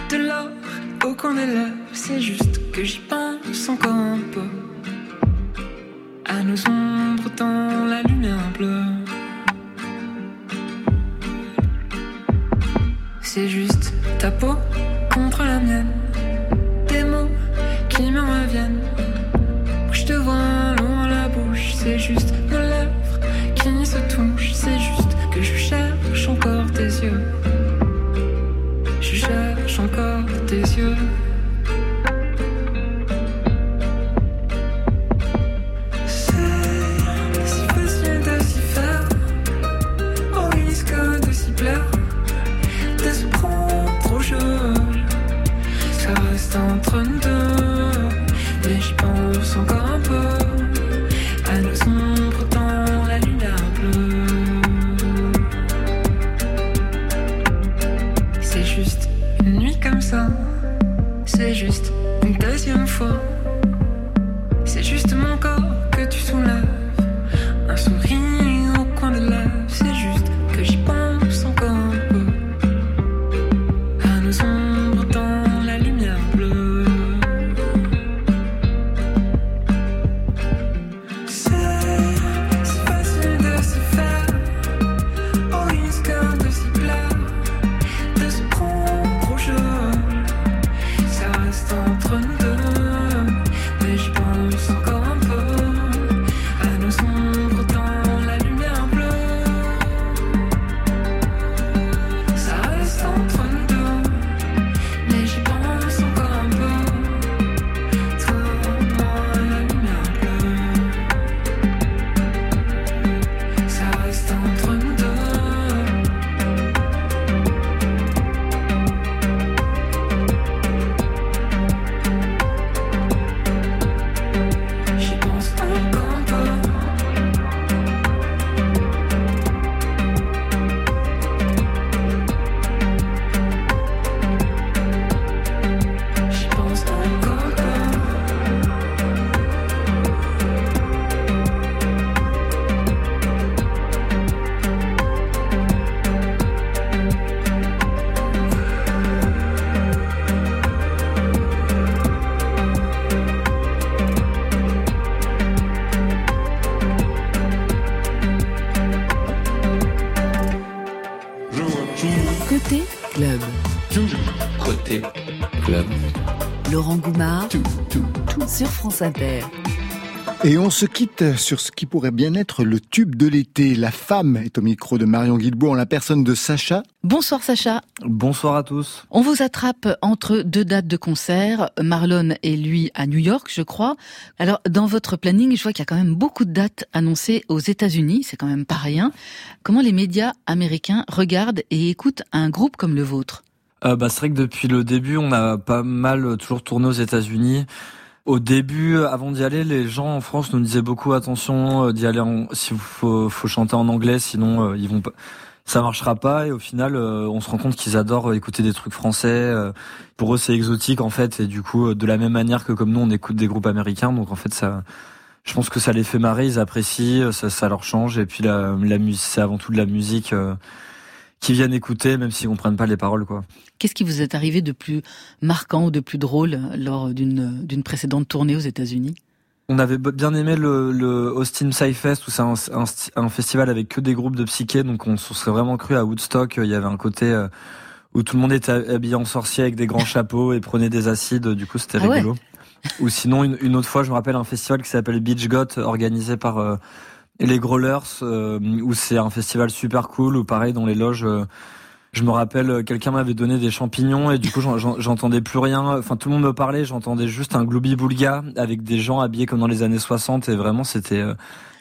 De l'or au coin des lèvres. C'est juste que j'y pense encore un peu. À nos ombres dans la lumière bleue. C'est juste ta peau contre la mienne. Des mots sur France Inter. Et on se quitte sur ce qui pourrait bien être le tube de l'été. La femme est au micro de Marion Guilbault en la personne de Sacha. Bonsoir Sacha. Bonsoir à tous. On vous attrape entre deux dates de concert, Marlon et lui à New York, je crois. Alors, dans votre planning, je vois qu'il y a quand même beaucoup de dates annoncées aux États-Unis, c'est quand même pas rien. Comment les médias américains regardent et écoutent un groupe comme le vôtre? Euh, bah, C'est vrai que depuis le début, on a pas mal toujours tourné aux États-Unis. Au début, avant d'y aller, les gens en France nous disaient beaucoup attention euh, d'y aller en, si faut, faut chanter en anglais, sinon euh, ils vont pas, ça marchera pas. Et au final, euh, on se rend compte qu'ils adorent écouter des trucs français. pour eux, c'est exotique en fait, et du coup, de la même manière que comme nous, on écoute des groupes américains, donc en fait, ça, je pense que ça les fait marrer, ils apprécient, ça, ça leur change. Et puis la, la musique, c'est avant tout de la musique qui viennent écouter, même s'ils comprennent pas les paroles, quoi. Qu'est-ce qui vous est arrivé de plus marquant ou de plus drôle lors d'une d'une précédente tournée aux États-Unis? On avait bien aimé le, le Austin Psyfest où c'est un, un, festival avec que des groupes de psyché, donc on se serait vraiment cru à Woodstock. Il y avait un côté euh, où tout le monde était habillé en sorcier avec des grands chapeaux et prenait des acides. Du coup, c'était ah rigolo. Ou sinon, une, une, autre fois, je me rappelle un festival qui s'appelle Beach Got, organisé par euh, les Growlers, euh, où c'est un festival super cool, où pareil, dans les loges, euh, je me rappelle, euh, quelqu'un m'avait donné des champignons et du coup, j'entendais plus rien. Enfin, tout le monde me parlait, j'entendais juste un gloubi boulga avec des gens habillés comme dans les années 60 et vraiment, c'était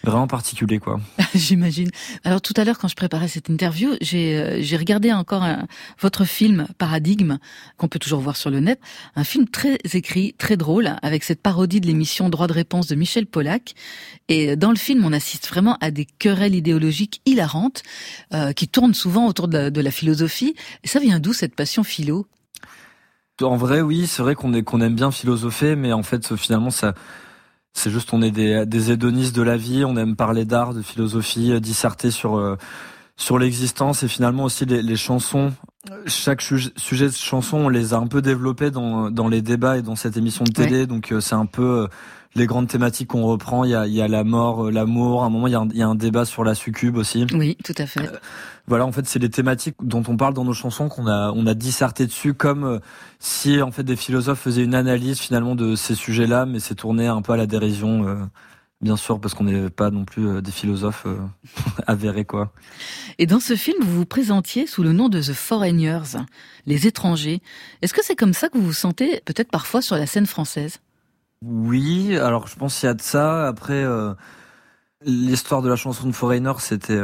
vraiment particulier quoi. J'imagine. Alors tout à l'heure quand je préparais cette interview, j'ai euh, j'ai regardé encore un, votre film Paradigme qu'on peut toujours voir sur le net, un film très écrit, très drôle avec cette parodie de l'émission Droit de réponse de Michel Pollack et dans le film on assiste vraiment à des querelles idéologiques hilarantes euh, qui tournent souvent autour de la, de la philosophie. Et ça vient d'où cette passion philo? En vrai oui, c'est vrai qu'on qu'on aime bien philosopher mais en fait finalement ça c'est juste on est des, des hédonistes de la vie, on aime parler d'art, de philosophie, euh, disserter sur euh, sur l'existence et finalement aussi les, les chansons. Chaque sujet de chanson, on les a un peu développés dans, dans les débats et dans cette émission de télé. Donc euh, c'est un peu les grandes thématiques qu'on reprend. Il y a, il y a la mort, l'amour. À un moment, il y, a un, il y a un débat sur la succube aussi. Oui, tout à fait voilà, en fait, c'est les thématiques dont on parle dans nos chansons qu'on a, on a disserté dessus, comme euh, si en fait des philosophes faisaient une analyse finalement de ces sujets-là, mais c'est tourné un peu à la dérision. Euh, bien sûr, parce qu'on n'est pas non plus euh, des philosophes avérés, quoi. Et dans ce film, vous vous présentiez sous le nom de The Foreigners, les étrangers. Est-ce que c'est comme ça que vous vous sentez peut-être parfois sur la scène française? Oui, alors je pense qu'il y a de ça. Après, l'histoire de la chanson de Foreigner, c'était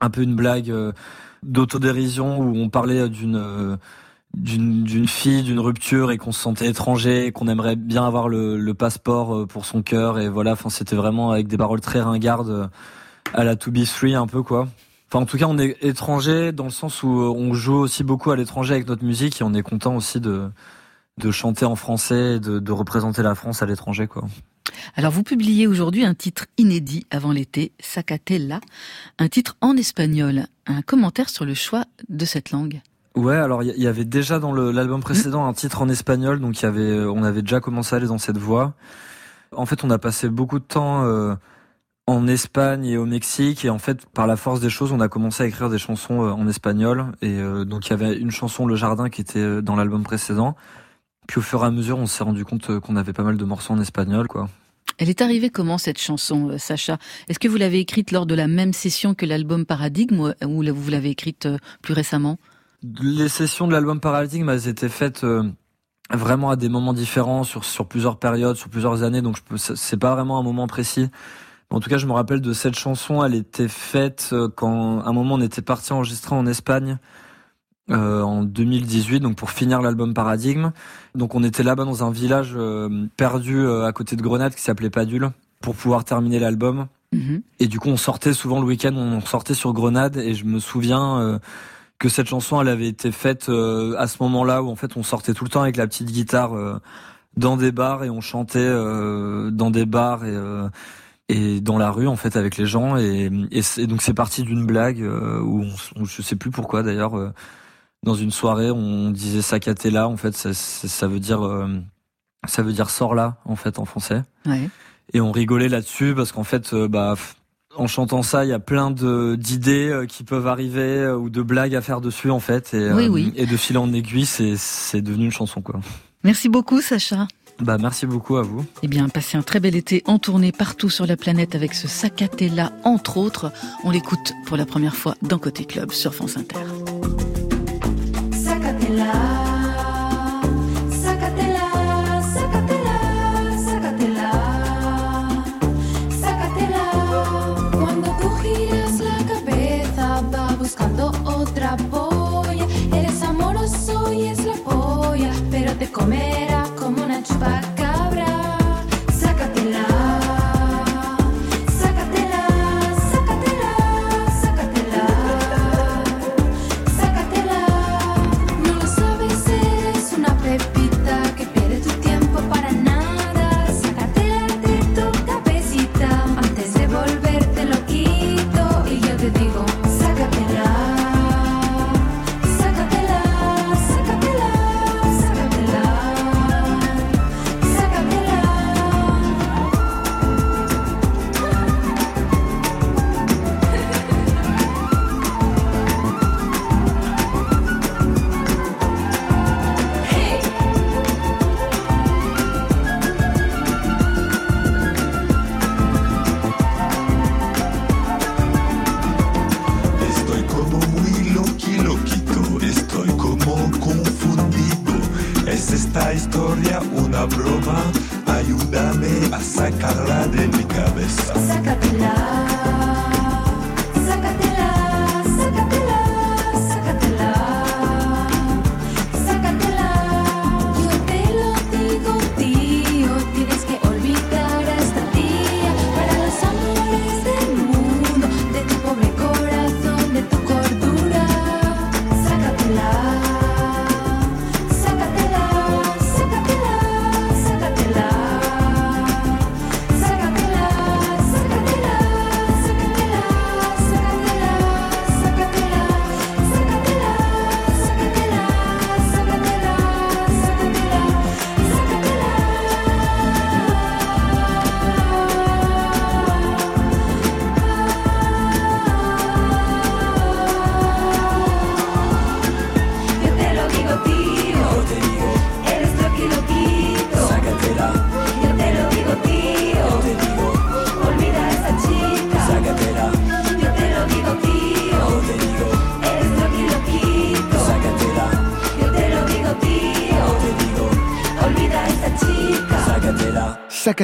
un peu une blague euh, d'autodérision où on parlait d'une euh, fille d'une rupture et qu'on se sentait étranger qu'on aimerait bien avoir le, passeport euh, pour son cœur et voilà enfin c'était vraiment avec des paroles très ringardes à la To Be Free un peu quoi enfin en tout cas on est étranger dans le sens où on joue aussi beaucoup à l'étranger avec notre musique et on est content aussi de de chanter en français de, de représenter la France à l'étranger quoi alors vous publiez aujourd'hui un titre inédit avant l'été, Sacatella, un titre en espagnol. Un commentaire sur le choix de cette langue Ouais, alors il y, avait déjà dans l'album précédent un titre en espagnol, donc y avait, euh, on avait déjà commencé à aller dans cette voie. En fait, on a passé beaucoup de temps euh, en Espagne et au Mexique, et en fait, par la force des choses, on a commencé à écrire des chansons euh, en espagnol. Et donc il y avait une chanson Le Jardin qui était dans l'album précédent. Puis au fur et à mesure, on s'est rendu compte qu'on avait pas mal de morceaux en espagnol, quoi. Elle est arrivée comment cette chanson, euh, Sacha? Est-ce que vous l'avez écrite lors de la même session que l'album Paradigme ou vous l'avez écrite euh, plus récemment? Les sessions de l'album Paradigme, elles étaient faites euh, vraiment à des moments différents, sur, sur plusieurs périodes, sur plusieurs années, donc c'est pas vraiment un moment précis. En tout cas, je me rappelle de cette chanson, elle était faite quand, à un moment, on était parti enregistrer en Espagne euh, en 2018, donc pour finir l'album Paradigme. Donc on était là-bas dans un village euh, perdu euh, à côté de Grenade qui s'appelait Padule pour pouvoir terminer l'album. Mhm. Et du coup on sortait souvent le week-end, on sortait sur Grenade et je me souviens que cette chanson elle avait été faite à ce moment-là où en fait on sortait tout le temps avec la petite guitare dans des bars et on chantait dans des bars et et dans la rue en fait avec les gens et, et, donc c'est parti d'une blague où, on, je sais plus pourquoi d'ailleurs dans une soirée, on disait Sacatella, en fait, ça, ça veut dire euh, ça veut dire sort là, en fait, en français. Ouais. Et on rigolait là-dessus parce qu'en fait, euh, bah, en chantant ça, il y a plein de d'idées euh, qui peuvent arriver ou de blagues à faire dessus, en fait. Et, oui, oui. et de fil en aiguille, c'est c'est devenu une chanson, quoi. Merci beaucoup, Sacha. Bah, merci beaucoup à vous. Eh bien, passez un très bel été en tournée partout sur la planète avec ce Sacatella, entre autres. On l'écoute pour la première fois dans Côté Club sur France Inter. com'era come una ciubacca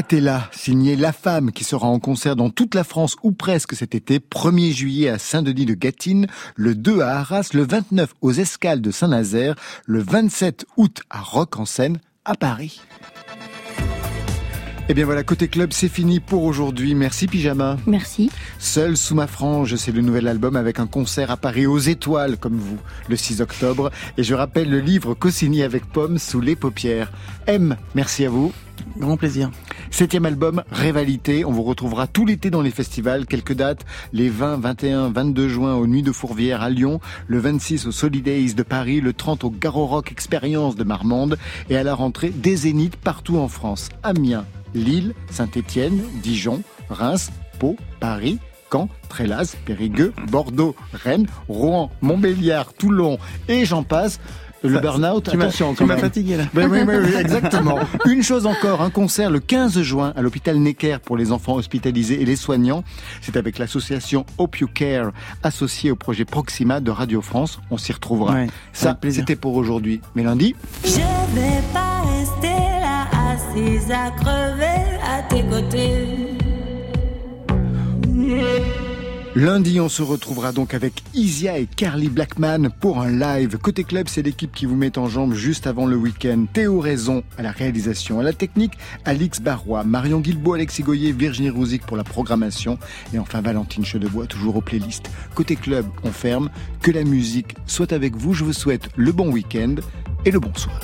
Sacatella, signé La Femme, qui sera en concert dans toute la France ou presque cet été, 1er juillet à Saint-Denis de Gâtine, le 2 à Arras, le 29 aux Escales de Saint-Nazaire, le 27 août à Rock en Seine, à Paris. Eh bien voilà, côté club, c'est fini pour aujourd'hui. Merci Pyjama. Merci. Seul sous ma frange, c'est le nouvel album avec un concert à Paris aux étoiles, comme vous, le 6 octobre. Et je rappelle le livre co-signé avec Pomme sous les paupières. M, merci à vous. Grand plaisir. Septième album, Rivalité. On vous retrouvera tout l'été dans les festivals. Quelques dates, les 20, 21, 22 juin aux Nuits de Fourvière à Lyon, le 26 au Solidays de Paris, le 30 au Garo Rock Expérience de Marmande et à la rentrée des Zéniths partout en France. Amiens, Lille, Saint-Étienne, Dijon, Reims, Pau, Paris, Caen, Trélas, Périgueux, Bordeaux, Rennes, Rouen, Montbéliard, Toulon et j'en passe. Le burn-out, tu m'as- attention tu m'as fatigué, là. Ben oui, oui, oui, exactement. Une chose encore, un concert le 15 juin à l'hôpital Necker pour les enfants hospitalisés et les soignants. C'est avec l'association Hope You Care, associée au projet Proxima de Radio France. On s'y retrouvera. Ouais, Ça, c'était pour aujourd'hui. Mais lundi, Je vais pas rester là assise à crever à tes côtés. Lundi, on se retrouvera donc avec Isia et Carly Blackman pour un live. Côté club, c'est l'équipe qui vous met en jambe juste avant le week-end. Théo Raison à la réalisation, à la technique, Alix Barrois, Marion Guilbault, Alexis Goyer, Virginie Rouzic pour la programmation et enfin Valentine Chedebois toujours aux playlists. Côté club, on ferme. Que la musique soit avec vous. Je vous souhaite le bon week-end et le bonsoir.